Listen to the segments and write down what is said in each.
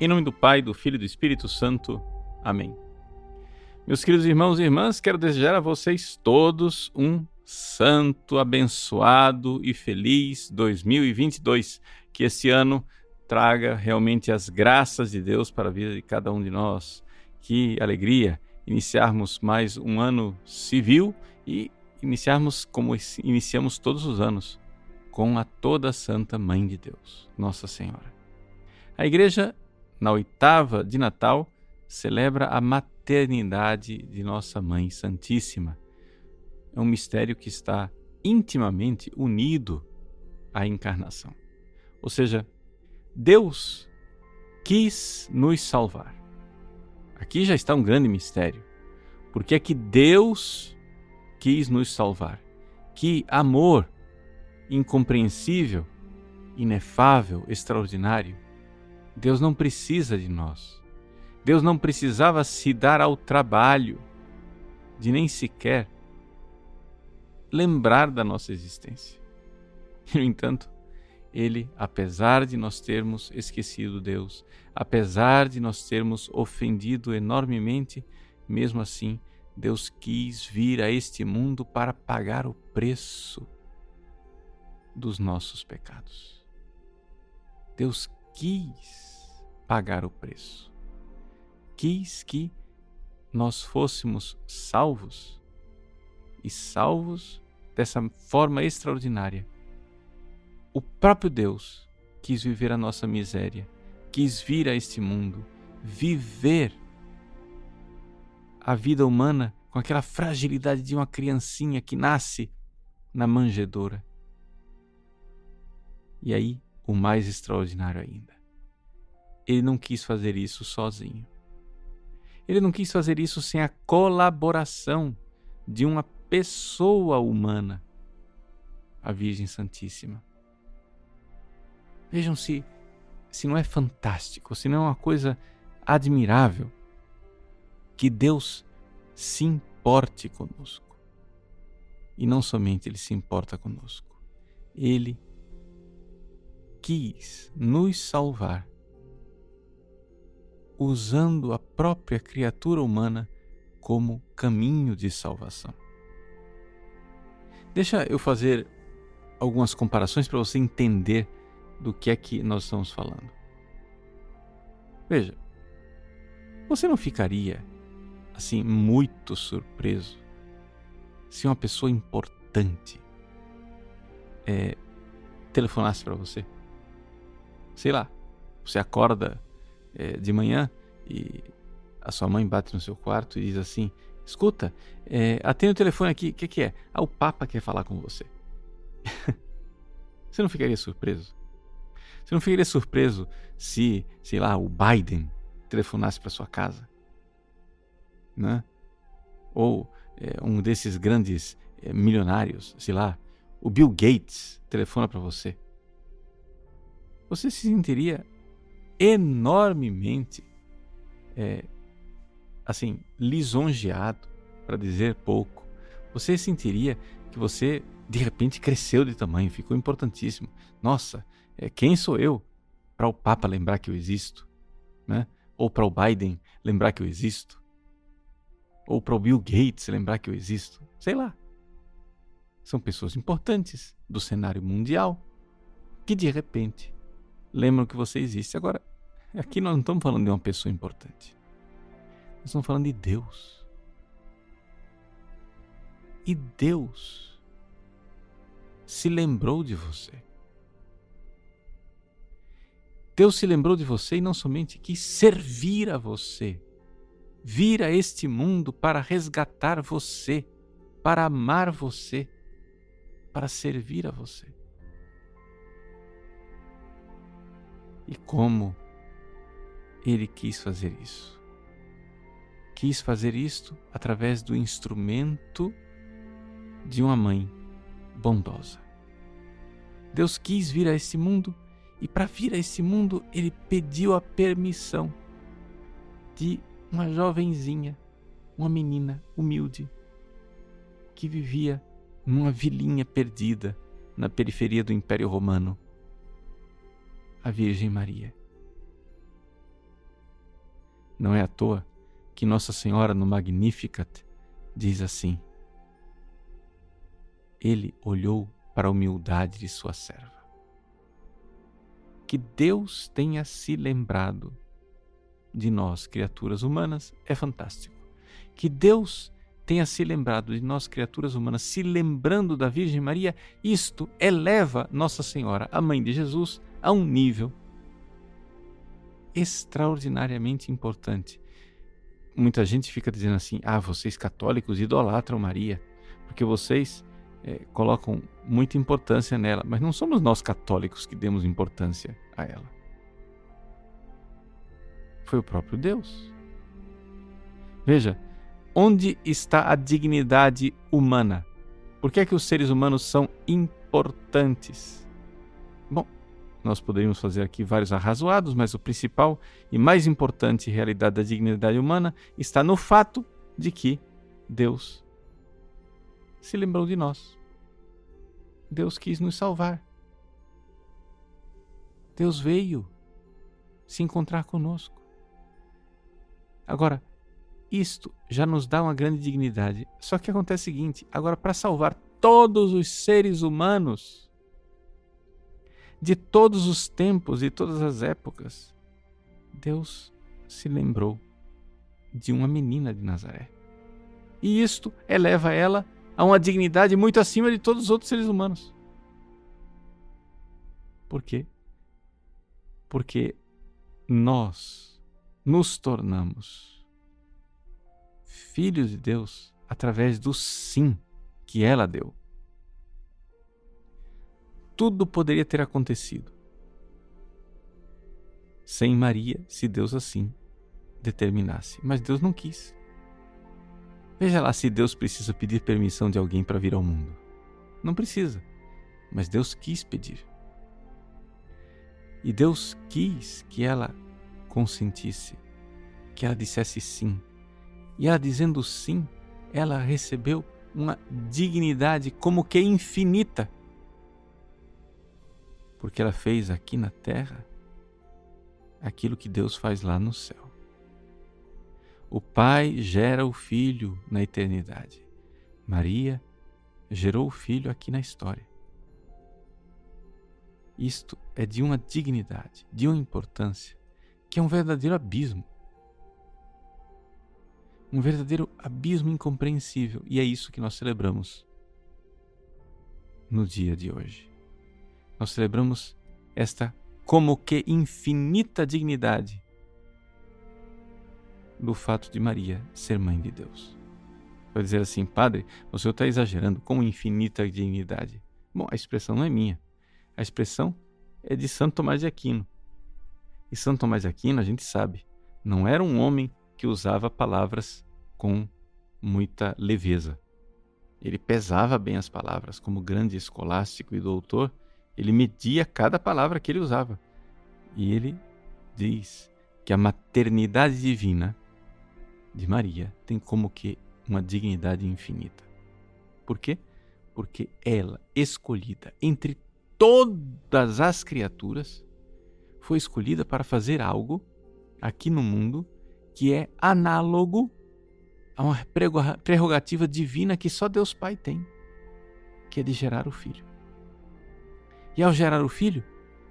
Em nome do Pai, do Filho e do Espírito Santo. Amém. Meus queridos irmãos e irmãs, quero desejar a vocês todos um santo, abençoado e feliz 2022. Que este ano traga realmente as graças de Deus para a vida de cada um de nós. Que alegria iniciarmos mais um ano civil e iniciarmos como iniciamos todos os anos, com a toda santa Mãe de Deus, Nossa Senhora. A igreja, na oitava de Natal, celebra a maternidade de Nossa Mãe Santíssima. É um mistério que está intimamente unido à encarnação. Ou seja, Deus quis nos salvar. Aqui já está um grande mistério. Porque é que Deus quis nos salvar? Que amor incompreensível, inefável, extraordinário. Deus não precisa de nós. Deus não precisava se dar ao trabalho de nem sequer lembrar da nossa existência. No entanto, ele, apesar de nós termos esquecido Deus, apesar de nós termos ofendido enormemente, mesmo assim, Deus quis vir a este mundo para pagar o preço dos nossos pecados. Deus quis pagar o preço. Quis que nós fôssemos salvos e salvos dessa forma extraordinária o próprio Deus quis viver a nossa miséria, quis vir a este mundo, viver a vida humana com aquela fragilidade de uma criancinha que nasce na manjedoura. E aí, o mais extraordinário ainda. Ele não quis fazer isso sozinho. Ele não quis fazer isso sem a colaboração de uma pessoa humana, a Virgem Santíssima. Vejam se, se não é fantástico, se não é uma coisa admirável que Deus se importe conosco. E não somente Ele se importa conosco, Ele quis nos salvar usando a própria criatura humana como caminho de salvação. Deixa eu fazer algumas comparações para você entender do que é que nós estamos falando. Veja, você não ficaria assim muito surpreso se uma pessoa importante é, telefonasse para você? Sei lá, você acorda é, de manhã e a sua mãe bate no seu quarto e diz assim: Escuta, é, atende o telefone aqui, o que, que é? Ah, o Papa quer falar com você. você não ficaria surpreso? Você não ficaria surpreso se, sei lá, o Biden telefonasse para sua casa? Né? Ou é, um desses grandes é, milionários, sei lá, o Bill Gates telefona para você. Você se sentiria enormemente, é, assim, lisonjeado, para dizer pouco. Você sentiria que você de repente cresceu de tamanho, ficou importantíssimo. Nossa, é, quem sou eu para o Papa lembrar que eu existo? Né? Ou para o Biden lembrar que eu existo? Ou para o Bill Gates lembrar que eu existo? Sei lá. São pessoas importantes do cenário mundial que de repente lembram que você existe. Agora, aqui nós não estamos falando de uma pessoa importante. Nós estamos falando de Deus. E Deus se lembrou de você. Deus se lembrou de você e não somente quis servir a você, vir a este mundo para resgatar você, para amar você, para servir a você. E como ele quis fazer isso? Quis fazer isto através do instrumento de uma mãe bondosa. Deus quis vir a este mundo e para vir a esse mundo, ele pediu a permissão de uma jovenzinha, uma menina humilde, que vivia numa vilinha perdida na periferia do Império Romano, a Virgem Maria. Não é à toa que Nossa Senhora no Magnificat diz assim: Ele olhou para a humildade de sua serva. Que Deus tenha se lembrado de nós, criaturas humanas, é fantástico. Que Deus tenha se lembrado de nós, criaturas humanas, se lembrando da Virgem Maria, isto eleva Nossa Senhora, a mãe de Jesus, a um nível extraordinariamente importante. Muita gente fica dizendo assim: ah, vocês católicos idolatram Maria, porque vocês é, colocam muita importância nela, mas não somos nós católicos que demos importância a ela. Foi o próprio Deus. Veja, onde está a dignidade humana? Por que é que os seres humanos são importantes? Nós poderíamos fazer aqui vários arrazoados, mas o principal e mais importante realidade da dignidade humana está no fato de que Deus se lembrou de nós. Deus quis nos salvar. Deus veio se encontrar conosco. Agora, isto já nos dá uma grande dignidade. Só que acontece o seguinte: agora, para salvar todos os seres humanos, de todos os tempos e todas as épocas, Deus se lembrou de uma menina de Nazaré. E isto eleva ela a uma dignidade muito acima de todos os outros seres humanos. Por quê? Porque nós nos tornamos filhos de Deus através do sim que ela deu tudo poderia ter acontecido. Sem Maria, se Deus assim determinasse. Mas Deus não quis. Veja lá se Deus precisa pedir permissão de alguém para vir ao mundo. Não precisa. Mas Deus quis pedir. E Deus quis que ela consentisse, que ela dissesse sim. E ela dizendo sim, ela recebeu uma dignidade como que infinita porque ela fez aqui na terra aquilo que Deus faz lá no céu. O Pai gera o Filho na eternidade. Maria gerou o Filho aqui na história. Isto é de uma dignidade, de uma importância, que é um verdadeiro abismo. Um verdadeiro abismo incompreensível. E é isso que nós celebramos no dia de hoje nós celebramos esta como que infinita dignidade do fato de Maria ser mãe de Deus. Vai dizer assim, padre, o senhor está exagerando, com infinita dignidade. Bom, a expressão não é minha. A expressão é de Santo Tomás de Aquino. E Santo Tomás de Aquino, a gente sabe, não era um homem que usava palavras com muita leveza. Ele pesava bem as palavras, como grande escolástico e doutor, ele media cada palavra que ele usava. E ele diz que a maternidade divina de Maria tem como que uma dignidade infinita. Por quê? Porque ela, escolhida entre todas as criaturas, foi escolhida para fazer algo aqui no mundo que é análogo a uma prerrogativa divina que só Deus Pai tem, que é de gerar o filho. E ao gerar o filho,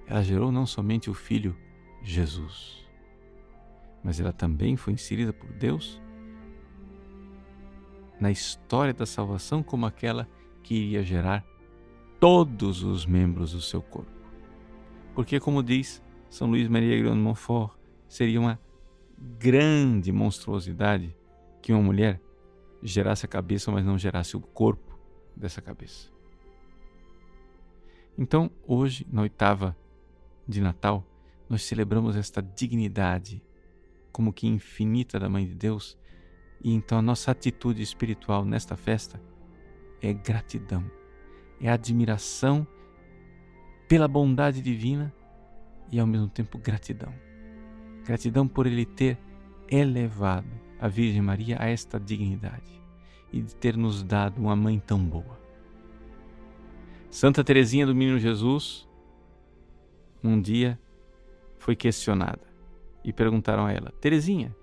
ela gerou não somente o filho Jesus, mas ela também foi inserida por Deus na história da salvação como aquela que iria gerar todos os membros do seu corpo. Porque, como diz São Luís Maria Grande de Montfort, seria uma grande monstruosidade que uma mulher gerasse a cabeça, mas não gerasse o corpo dessa cabeça. Então, hoje, na oitava de Natal, nós celebramos esta dignidade como que infinita da Mãe de Deus, e então a nossa atitude espiritual nesta festa é gratidão, é admiração pela bondade divina e ao mesmo tempo gratidão. Gratidão por ele ter elevado a Virgem Maria a esta dignidade e de ter nos dado uma mãe tão boa. Santa Teresinha do Menino Jesus, um dia, foi questionada e perguntaram a ela: Teresinha,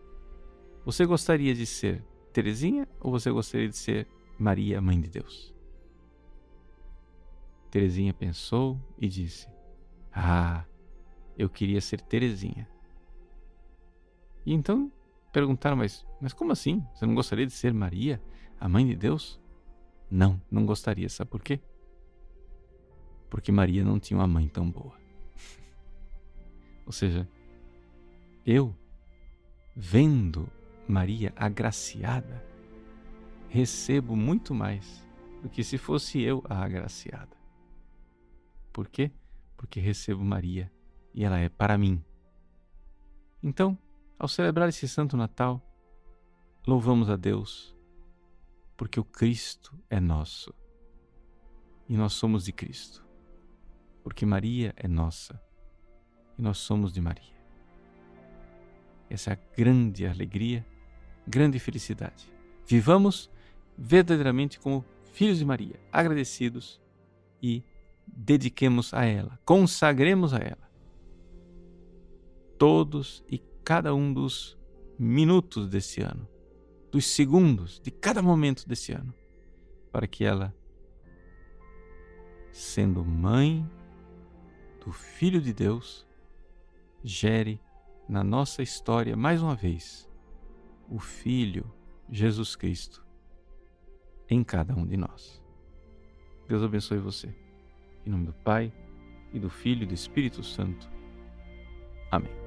Você gostaria de ser Terezinha ou você gostaria de ser Maria, mãe de Deus? Terezinha pensou e disse: Ah, eu queria ser Terezinha. E então perguntaram: mas, mas como assim? Você não gostaria de ser Maria, a mãe de Deus? Não, não gostaria. Sabe por quê? Porque Maria não tinha uma mãe tão boa. Ou seja, eu, vendo Maria agraciada, recebo muito mais do que se fosse eu a agraciada. Por quê? Porque recebo Maria e ela é para mim. Então, ao celebrar esse Santo Natal, louvamos a Deus, porque o Cristo é nosso e nós somos de Cristo, porque Maria é nossa e nós somos de Maria. Essa é a grande alegria, grande felicidade. Vivamos verdadeiramente como filhos de Maria, agradecidos e dediquemos a ela, consagremos a ela todos e cada um dos minutos desse ano, dos segundos de cada momento desse ano, para que ela, sendo mãe do Filho de Deus, gere na nossa história mais uma vez o Filho Jesus Cristo em cada um de nós. Deus abençoe você. Em nome do Pai, e do Filho e do Espírito Santo. Amém.